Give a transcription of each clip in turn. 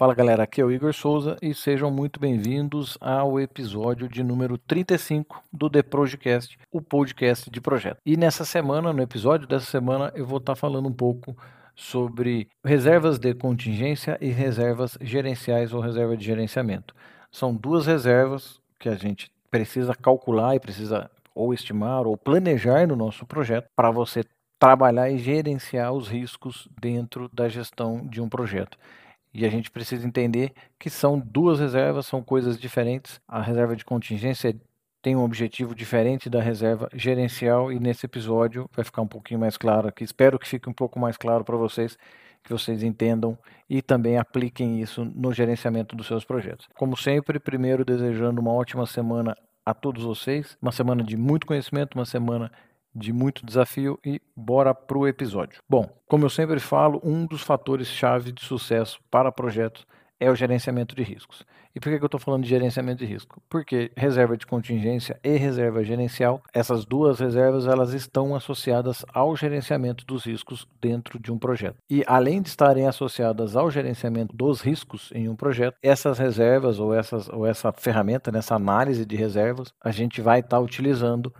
Fala galera, aqui é o Igor Souza e sejam muito bem-vindos ao episódio de número 35 do The Projecast, o podcast de projeto. E nessa semana, no episódio dessa semana, eu vou estar falando um pouco sobre reservas de contingência e reservas gerenciais ou reserva de gerenciamento. São duas reservas que a gente precisa calcular e precisa ou estimar ou planejar no nosso projeto para você trabalhar e gerenciar os riscos dentro da gestão de um projeto. E a gente precisa entender que são duas reservas, são coisas diferentes. A reserva de contingência tem um objetivo diferente da reserva gerencial e nesse episódio vai ficar um pouquinho mais claro aqui. Espero que fique um pouco mais claro para vocês, que vocês entendam e também apliquem isso no gerenciamento dos seus projetos. Como sempre, primeiro desejando uma ótima semana a todos vocês, uma semana de muito conhecimento, uma semana de muito desafio e bora pro episódio. Bom, como eu sempre falo, um dos fatores chave de sucesso para projetos é o gerenciamento de riscos. E por que, eu estou falando de gerenciamento de risco? Porque reserva de contingência e reserva gerencial, essas duas reservas elas estão associadas ao gerenciamento dos riscos dentro de um projeto. E além de estarem associadas ao gerenciamento dos riscos em um projeto, essas reservas ou, essas, ou essa ferramenta, nessa análise de reservas, a gente vai estar tá utilizando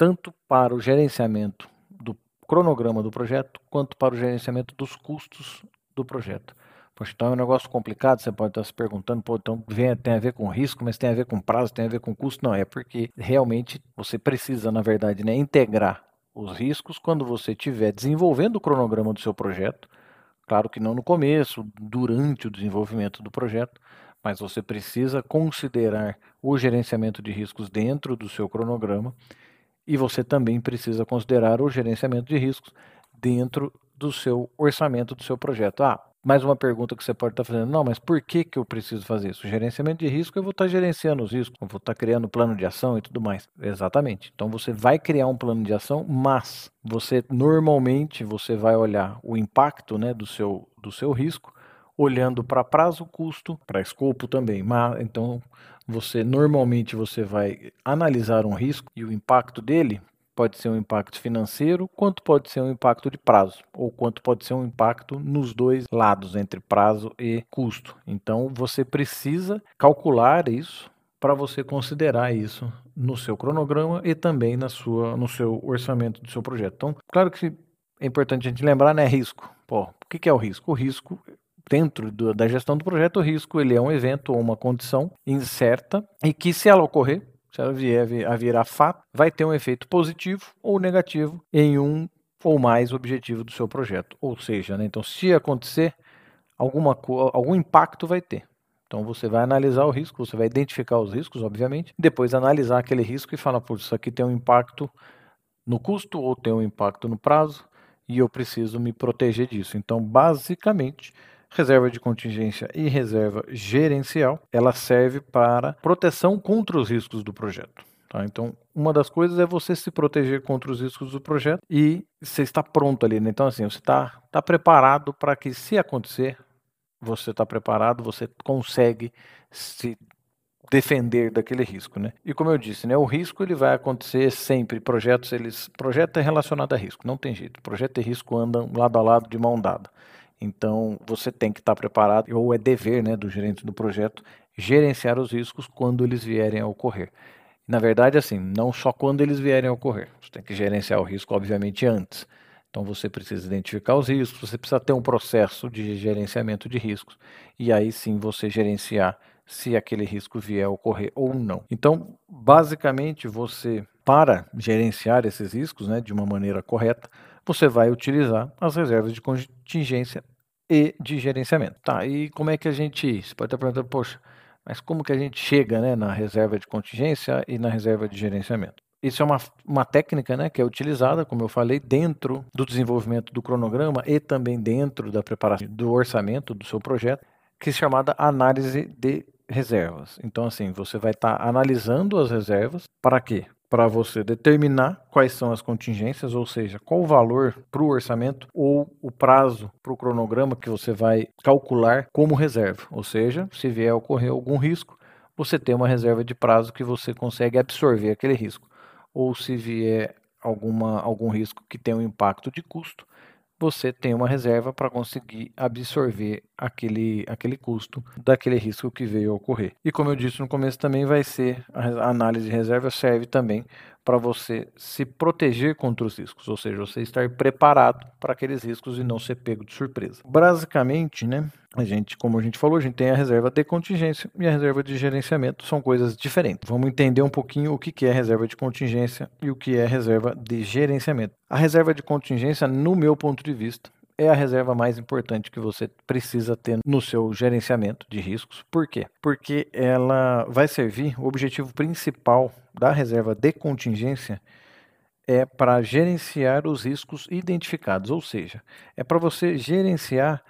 tanto para o gerenciamento do cronograma do projeto, quanto para o gerenciamento dos custos do projeto. Poxa, então é um negócio complicado, você pode estar se perguntando, pô, então tem a ver com risco, mas tem a ver com prazo, tem a ver com custo. Não, é porque realmente você precisa, na verdade, né, integrar os riscos quando você estiver desenvolvendo o cronograma do seu projeto. Claro que não no começo, durante o desenvolvimento do projeto, mas você precisa considerar o gerenciamento de riscos dentro do seu cronograma e você também precisa considerar o gerenciamento de riscos dentro do seu orçamento do seu projeto. Ah, mais uma pergunta que você pode estar fazendo. Não, mas por que, que eu preciso fazer isso? gerenciamento de risco, eu vou estar gerenciando os riscos, eu vou estar criando plano de ação e tudo mais. Exatamente. Então você vai criar um plano de ação, mas você normalmente você vai olhar o impacto né, do, seu, do seu risco, olhando para prazo, custo, para escopo também. Mas, então você normalmente você vai analisar um risco e o impacto dele pode ser um impacto financeiro, quanto pode ser um impacto de prazo, ou quanto pode ser um impacto nos dois lados, entre prazo e custo. Então você precisa calcular isso para você considerar isso no seu cronograma e também na sua, no seu orçamento do seu projeto. Então, claro que é importante a gente lembrar, né, risco. Pô, o que é o risco? O risco dentro do, da gestão do projeto, o risco ele é um evento ou uma condição incerta e que, se ela ocorrer, se ela vier a virar fato, vai ter um efeito positivo ou negativo em um ou mais objetivo do seu projeto. Ou seja, né, então, se acontecer, alguma, algum impacto vai ter. Então você vai analisar o risco, você vai identificar os riscos, obviamente, depois analisar aquele risco e falar, por isso aqui tem um impacto no custo ou tem um impacto no prazo e eu preciso me proteger disso. Então, basicamente, reserva de contingência e reserva gerencial, ela serve para proteção contra os riscos do projeto. Tá? Então, uma das coisas é você se proteger contra os riscos do projeto e você está pronto ali. Né? Então, assim, você está tá preparado para que, se acontecer, você está preparado, você consegue se defender daquele risco, né? E como eu disse, né, o risco ele vai acontecer sempre. Projetos eles, projeto é relacionado a risco, não tem jeito. Projeto e risco andam lado a lado de mão dada. Então, você tem que estar preparado, ou é dever né, do gerente do projeto, gerenciar os riscos quando eles vierem a ocorrer. Na verdade, assim, não só quando eles vierem a ocorrer. Você tem que gerenciar o risco, obviamente, antes. Então, você precisa identificar os riscos, você precisa ter um processo de gerenciamento de riscos. E aí sim você gerenciar se aquele risco vier a ocorrer ou não. Então, basicamente, você, para gerenciar esses riscos né, de uma maneira correta, você vai utilizar as reservas de contingência e de gerenciamento. Tá, e como é que a gente, você pode estar perguntando, poxa, mas como que a gente chega né, na reserva de contingência e na reserva de gerenciamento? Isso é uma, uma técnica né, que é utilizada, como eu falei, dentro do desenvolvimento do cronograma e também dentro da preparação do orçamento do seu projeto, que é chamada análise de reservas. Então, assim, você vai estar analisando as reservas para quê? Para você determinar quais são as contingências, ou seja, qual o valor para o orçamento ou o prazo para o cronograma que você vai calcular como reserva. Ou seja, se vier a ocorrer algum risco, você tem uma reserva de prazo que você consegue absorver aquele risco. Ou se vier alguma, algum risco que tem um impacto de custo, você tem uma reserva para conseguir absorver aquele, aquele custo daquele risco que veio a ocorrer. E como eu disse no começo, também vai ser a análise de reserva serve também para você se proteger contra os riscos, ou seja, você estar preparado para aqueles riscos e não ser pego de surpresa. Basicamente, né, a gente, como a gente falou, a gente tem a reserva de contingência e a reserva de gerenciamento, são coisas diferentes. Vamos entender um pouquinho o que é reserva de contingência e o que é reserva de gerenciamento. A reserva de contingência, no meu ponto de vista, é a reserva mais importante que você precisa ter no seu gerenciamento de riscos. Por quê? Porque ela vai servir, o objetivo principal da reserva de contingência é para gerenciar os riscos identificados, ou seja, é para você gerenciar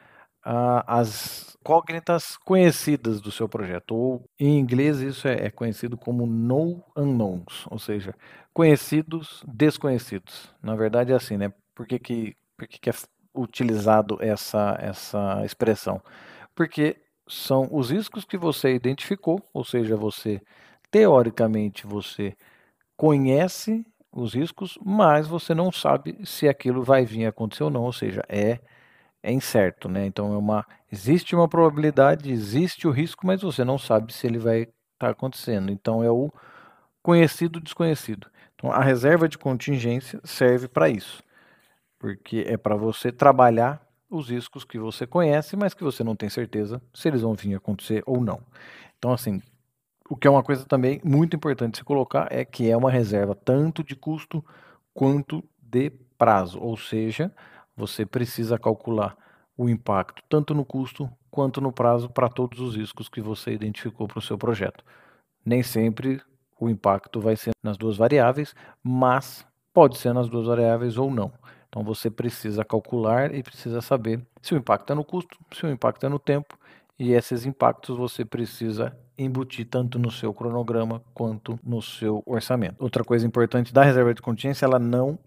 uh, as incógnitas conhecidas do seu projeto, ou em inglês isso é, é conhecido como no unknowns, ou seja, conhecidos desconhecidos. Na verdade é assim, né? Por que, que, por que, que é utilizado essa, essa expressão? Porque são os riscos que você identificou, ou seja, você teoricamente você conhece os riscos, mas você não sabe se aquilo vai vir a acontecer ou não, ou seja, é é incerto, né? Então é uma existe uma probabilidade, existe o risco, mas você não sabe se ele vai estar tá acontecendo. Então é o conhecido desconhecido. Então a reserva de contingência serve para isso porque é para você trabalhar os riscos que você conhece, mas que você não tem certeza se eles vão vir acontecer ou não. Então, assim, o que é uma coisa também muito importante se colocar é que é uma reserva tanto de custo quanto de prazo, ou seja, você precisa calcular o impacto tanto no custo quanto no prazo para todos os riscos que você identificou para o seu projeto. Nem sempre o impacto vai ser nas duas variáveis, mas pode ser nas duas variáveis ou não. Então você precisa calcular e precisa saber se o impacto é no custo, se o impacto é no tempo, e esses impactos você precisa embutir tanto no seu cronograma quanto no seu orçamento. Outra coisa importante da reserva de contingência, ela não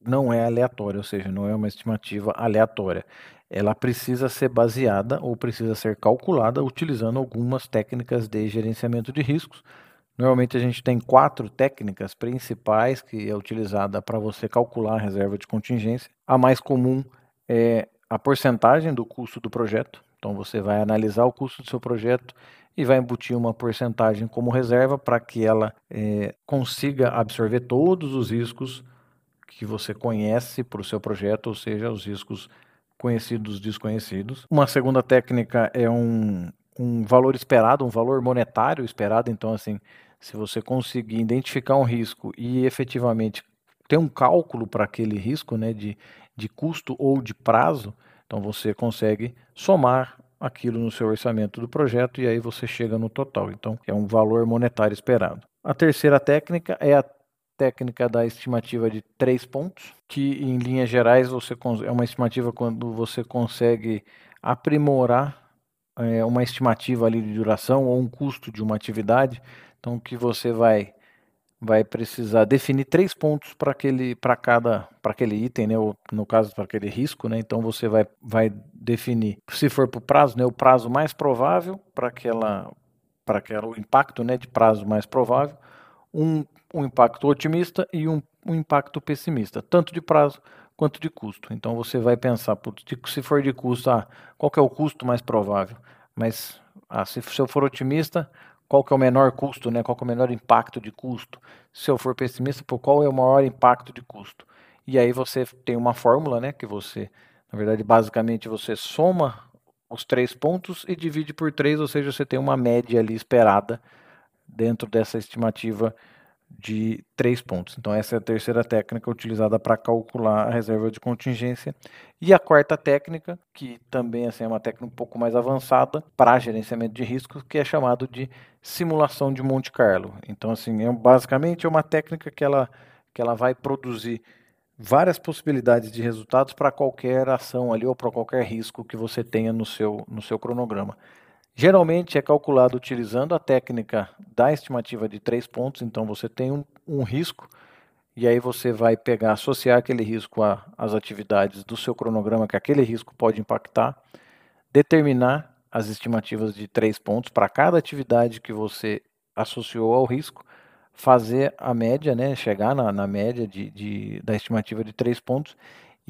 não é aleatória, ou seja, não é uma estimativa aleatória. Ela precisa ser baseada ou precisa ser calculada utilizando algumas técnicas de gerenciamento de riscos, Normalmente a gente tem quatro técnicas principais que é utilizada para você calcular a reserva de contingência. A mais comum é a porcentagem do custo do projeto. Então você vai analisar o custo do seu projeto e vai embutir uma porcentagem como reserva para que ela é, consiga absorver todos os riscos que você conhece para o seu projeto, ou seja, os riscos conhecidos desconhecidos. Uma segunda técnica é um, um valor esperado, um valor monetário esperado. Então, assim, se você conseguir identificar um risco e efetivamente ter um cálculo para aquele risco, né, de, de custo ou de prazo, então você consegue somar aquilo no seu orçamento do projeto e aí você chega no total. Então é um valor monetário esperado. A terceira técnica é a técnica da estimativa de três pontos, que em linhas gerais você é uma estimativa quando você consegue aprimorar é, uma estimativa ali de duração ou um custo de uma atividade então que você vai vai precisar definir três pontos para aquele para cada para aquele item, né, ou no caso para aquele risco, né? Então você vai vai definir, se for para o prazo, né, o prazo mais provável para aquela para aquela o impacto, né, de prazo mais provável, um, um impacto otimista e um, um impacto pessimista, tanto de prazo quanto de custo. Então você vai pensar, se for de custo, ah, qual é o custo mais provável? Mas ah, se, se eu for otimista, qual que é o menor custo, né? qual que é o menor impacto de custo. Se eu for pessimista, por qual é o maior impacto de custo. E aí você tem uma fórmula, né, que você, na verdade, basicamente você soma os três pontos e divide por três, ou seja, você tem uma média ali esperada dentro dessa estimativa de três pontos. Então, essa é a terceira técnica utilizada para calcular a reserva de contingência. E a quarta técnica, que também assim, é uma técnica um pouco mais avançada para gerenciamento de riscos, que é chamado de simulação de Monte Carlo. Então, assim, é, basicamente é uma técnica que ela, que ela vai produzir várias possibilidades de resultados para qualquer ação ali ou para qualquer risco que você tenha no seu, no seu cronograma. Geralmente é calculado utilizando a técnica da estimativa de três pontos, então você tem um, um risco e aí você vai pegar, associar aquele risco às atividades do seu cronograma que aquele risco pode impactar, determinar as estimativas de três pontos para cada atividade que você associou ao risco, fazer a média, né, chegar na, na média de, de, da estimativa de três pontos,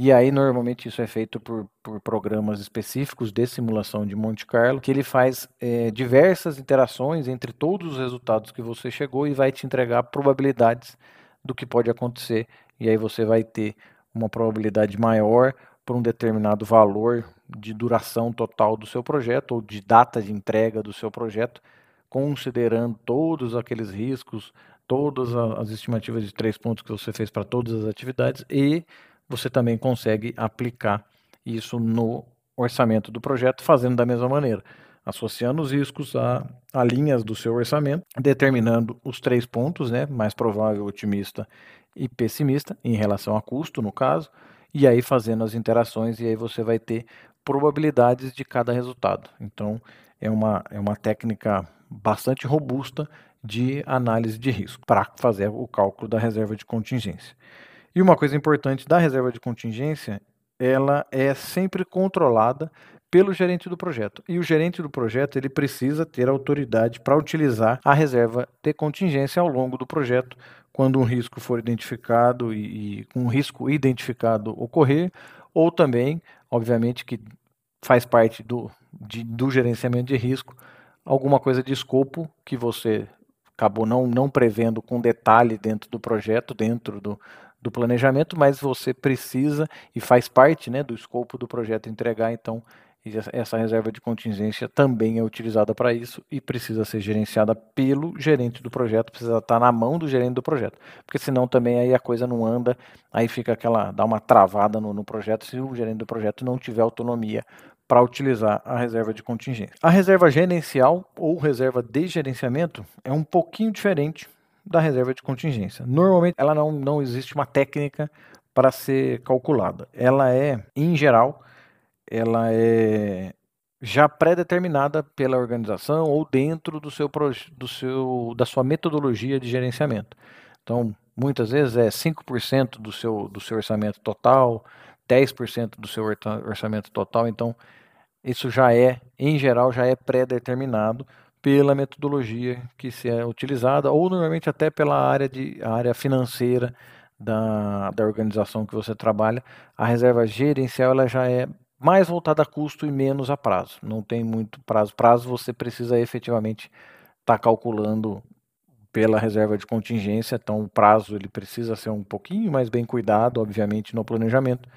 E aí, normalmente, isso é feito por, por programas específicos de simulação de Monte Carlo, que ele faz é, diversas interações entre todos os resultados que você chegou e vai te entregar probabilidades do que pode acontecer. E aí você vai ter uma probabilidade maior por um determinado valor de duração total do seu projeto ou de data de entrega do seu projeto, considerando todos aqueles riscos, todas as estimativas de três pontos que você fez para todas as atividades e você também consegue aplicar isso no orçamento do projeto, fazendo da mesma maneira, associando os riscos a, a linhas do seu orçamento, determinando os três pontos, né, mais provável, otimista e pessimista, em relação a custo, no caso, e aí fazendo as interações, e aí você vai ter probabilidades de cada resultado. Então, é uma, é uma técnica bastante robusta de análise de risco para fazer o cálculo da reserva de contingência. E uma coisa importante da reserva de contingência, ela é sempre controlada pelo gerente do projeto. E o gerente do projeto ele precisa ter autoridade para utilizar a reserva de contingência ao longo do projeto, quando um risco for identificado e, e um risco identificado ocorrer, ou também, obviamente, que faz parte do, de, do gerenciamento de risco, alguma coisa de escopo que você acabou não, não prevendo com detalhe dentro do projeto, dentro do, do planejamento, mas você precisa e faz parte né, do escopo do projeto entregar, então essa reserva de contingência também é utilizada para isso e precisa ser gerenciada pelo gerente do projeto, precisa estar na mão do gerente do projeto, porque senão também aí a coisa não anda, aí fica aquela, dá uma travada no, no projeto se o gerente do projeto não tiver autonomia para utilizar a reserva de contingência. A reserva gerencial ou reserva de gerenciamento é um pouquinho diferente da reserva de contingência. Normalmente ela não, não existe uma técnica para ser calculada. Ela é, em geral, ela é já pré-determinada pela organização ou dentro do seu, do seu, da sua metodologia de gerenciamento. Então, muitas vezes é 5% do seu, do seu orçamento total, 10% do seu orçamento total. Então, isso já é, em geral, já é pré-determinado pela metodologia que se é utilizada, ou normalmente até pela área, de, área financeira da, da organização que você trabalha. A reserva gerencial ela já é mais voltada a custo e menos a prazo. Não tem muito prazo. Prazo você precisa efetivamente estar tá calculando pela reserva de contingência, então o prazo ele precisa ser um pouquinho mais bem cuidado, obviamente, no planejamento,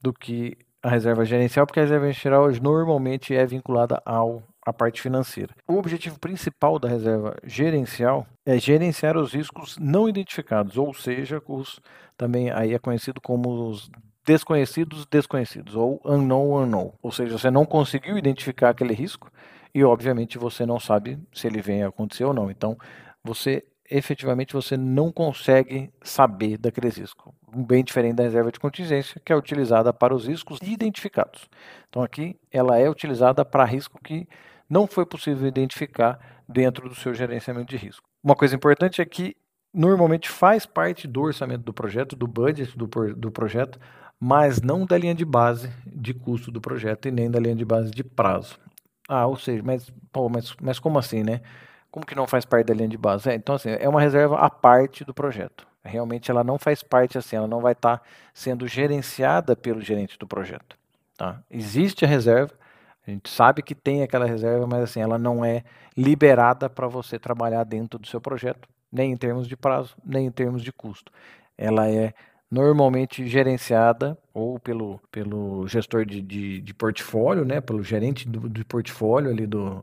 do que a reserva gerencial, porque a reserva gerencial normalmente é vinculada ao a parte financeira. O objetivo principal da reserva gerencial é gerenciar os riscos não identificados, ou seja, os também aí é conhecido como os desconhecidos desconhecidos ou unknown unknown, ou seja, você não conseguiu identificar aquele risco e obviamente você não sabe se ele vem a acontecer ou não. Então, você efetivamente você não consegue saber daquele risco. Bem diferente da reserva de contingência, que é utilizada para os riscos identificados. Então aqui ela é utilizada para risco que não foi possível identificar dentro do seu gerenciamento de risco. Uma coisa importante é que normalmente faz parte do orçamento do projeto, do budget do, do projeto, mas não da linha de base de custo do projeto e nem da linha de base de prazo. Ah, ou seja, mas, pô, mas, mas como assim, né? Como que não faz parte da linha de base? É, então, assim, é uma reserva à parte do projeto. Realmente ela não faz parte assim, ela não vai estar tá sendo gerenciada pelo gerente do projeto. Tá? Existe a reserva, a gente sabe que tem aquela reserva, mas assim, ela não é liberada para você trabalhar dentro do seu projeto, nem em termos de prazo, nem em termos de custo. Ela é normalmente gerenciada ou pelo, pelo gestor de, de, de portfólio, né, pelo gerente do, de portfólio ali do,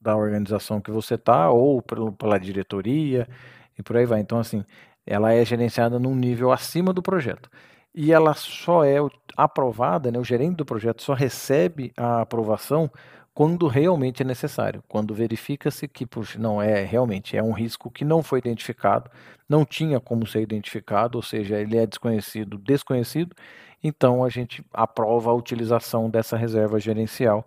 da organização que você está, ou pelo, pela diretoria, e por aí vai. Então, assim, ela é gerenciada num nível acima do projeto e ela só é aprovada, né, o gerente do projeto só recebe a aprovação quando realmente é necessário, quando verifica-se que, puxa, não é realmente é um risco que não foi identificado, não tinha como ser identificado, ou seja, ele é desconhecido, desconhecido, então a gente aprova a utilização dessa reserva gerencial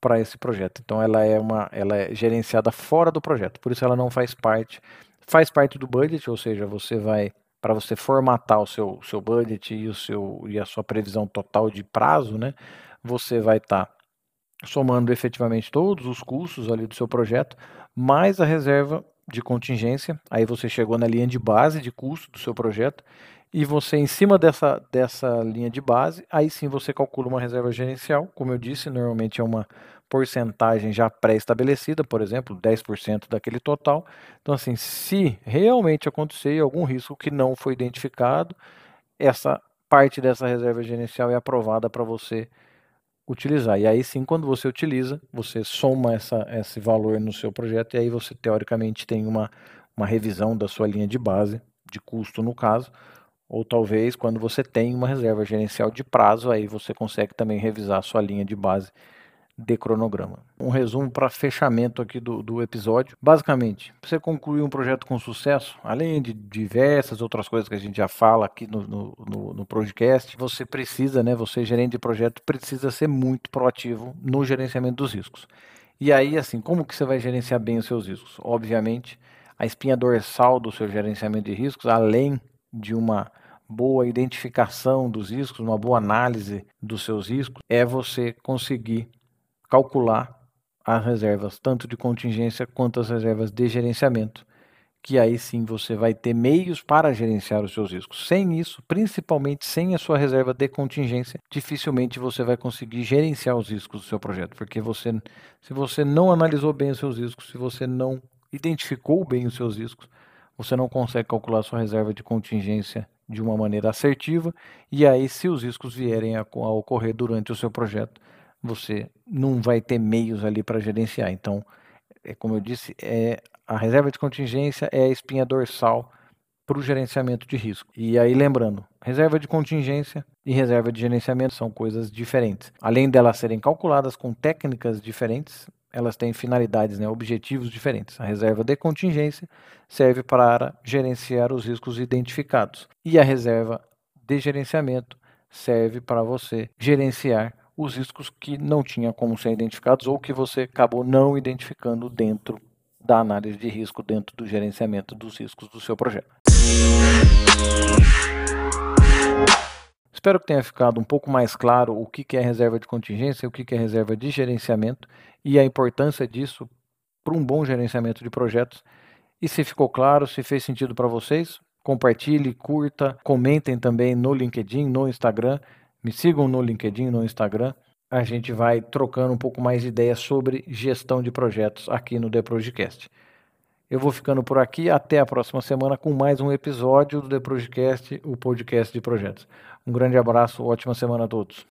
para esse projeto. Então ela é uma, ela é gerenciada fora do projeto, por isso ela não faz parte, faz parte do budget, ou seja, você vai para você formatar o seu, seu budget e, o seu, e a sua previsão total de prazo, né, você vai estar tá somando efetivamente todos os custos ali do seu projeto, mais a reserva de contingência, aí você chegou na linha de base de custo do seu projeto, e você, em cima dessa, dessa linha de base, aí sim você calcula uma reserva gerencial. Como eu disse, normalmente é uma porcentagem já pré-estabelecida, por exemplo, 10% daquele total. Então, assim, se realmente acontecer algum risco que não foi identificado, essa parte dessa reserva gerencial é aprovada para você utilizar. E aí sim, quando você utiliza, você soma essa, esse valor no seu projeto e aí você teoricamente tem uma, uma revisão da sua linha de base, de custo no caso, ou talvez quando você tem uma reserva gerencial de prazo, aí você consegue também revisar a sua linha de base de cronograma. Um resumo para fechamento aqui do, do episódio. Basicamente, para você concluir um projeto com sucesso, além de diversas outras coisas que a gente já fala aqui no, no, no, no podcast, você precisa, né, você gerente de projeto, precisa ser muito proativo no gerenciamento dos riscos. E aí, assim, como que você vai gerenciar bem os seus riscos? Obviamente, a espinha dorsal do seu gerenciamento de riscos, além de uma boa identificação dos riscos, uma boa análise dos seus riscos, é você conseguir calcular as reservas, tanto de contingência quanto as reservas de gerenciamento, que aí sim você vai ter meios para gerenciar os seus riscos. Sem isso, principalmente sem a sua reserva de contingência, dificilmente você vai conseguir gerenciar os riscos do seu projeto, porque você, se você não analisou bem os seus riscos, se você não identificou bem os seus riscos, você não consegue calcular sua reserva de contingência de uma maneira assertiva, e aí, se os riscos vierem a, a ocorrer durante o seu projeto, você não vai ter meios ali para gerenciar. Então, é como eu disse, é a reserva de contingência é a espinha dorsal para o gerenciamento de risco. E aí lembrando, reserva de contingência e reserva de gerenciamento são coisas diferentes. Além delas serem calculadas com técnicas diferentes, elas têm finalidades, né, objetivos diferentes. A reserva de contingência serve para gerenciar os riscos identificados e a reserva de gerenciamento serve para você gerenciar os riscos que não tinham como ser identificados ou que você acabou não identificando dentro da análise de risco, dentro do gerenciamento dos riscos do seu projeto. Espero que tenha ficado um pouco mais claro o que é reserva de contingência, o que é reserva de gerenciamento e a importância disso para um bom gerenciamento de projetos. E se ficou claro, se fez sentido para vocês, compartilhe, curta, comentem também no LinkedIn, no Instagram. Me sigam no LinkedIn, no Instagram. A gente vai trocando um pouco mais de ideias sobre gestão de projetos aqui no The Projecast. Eu vou ficando por aqui. Até a próxima semana com mais um episódio do The Projecast, o podcast de projetos. Um grande abraço, ótima semana a todos.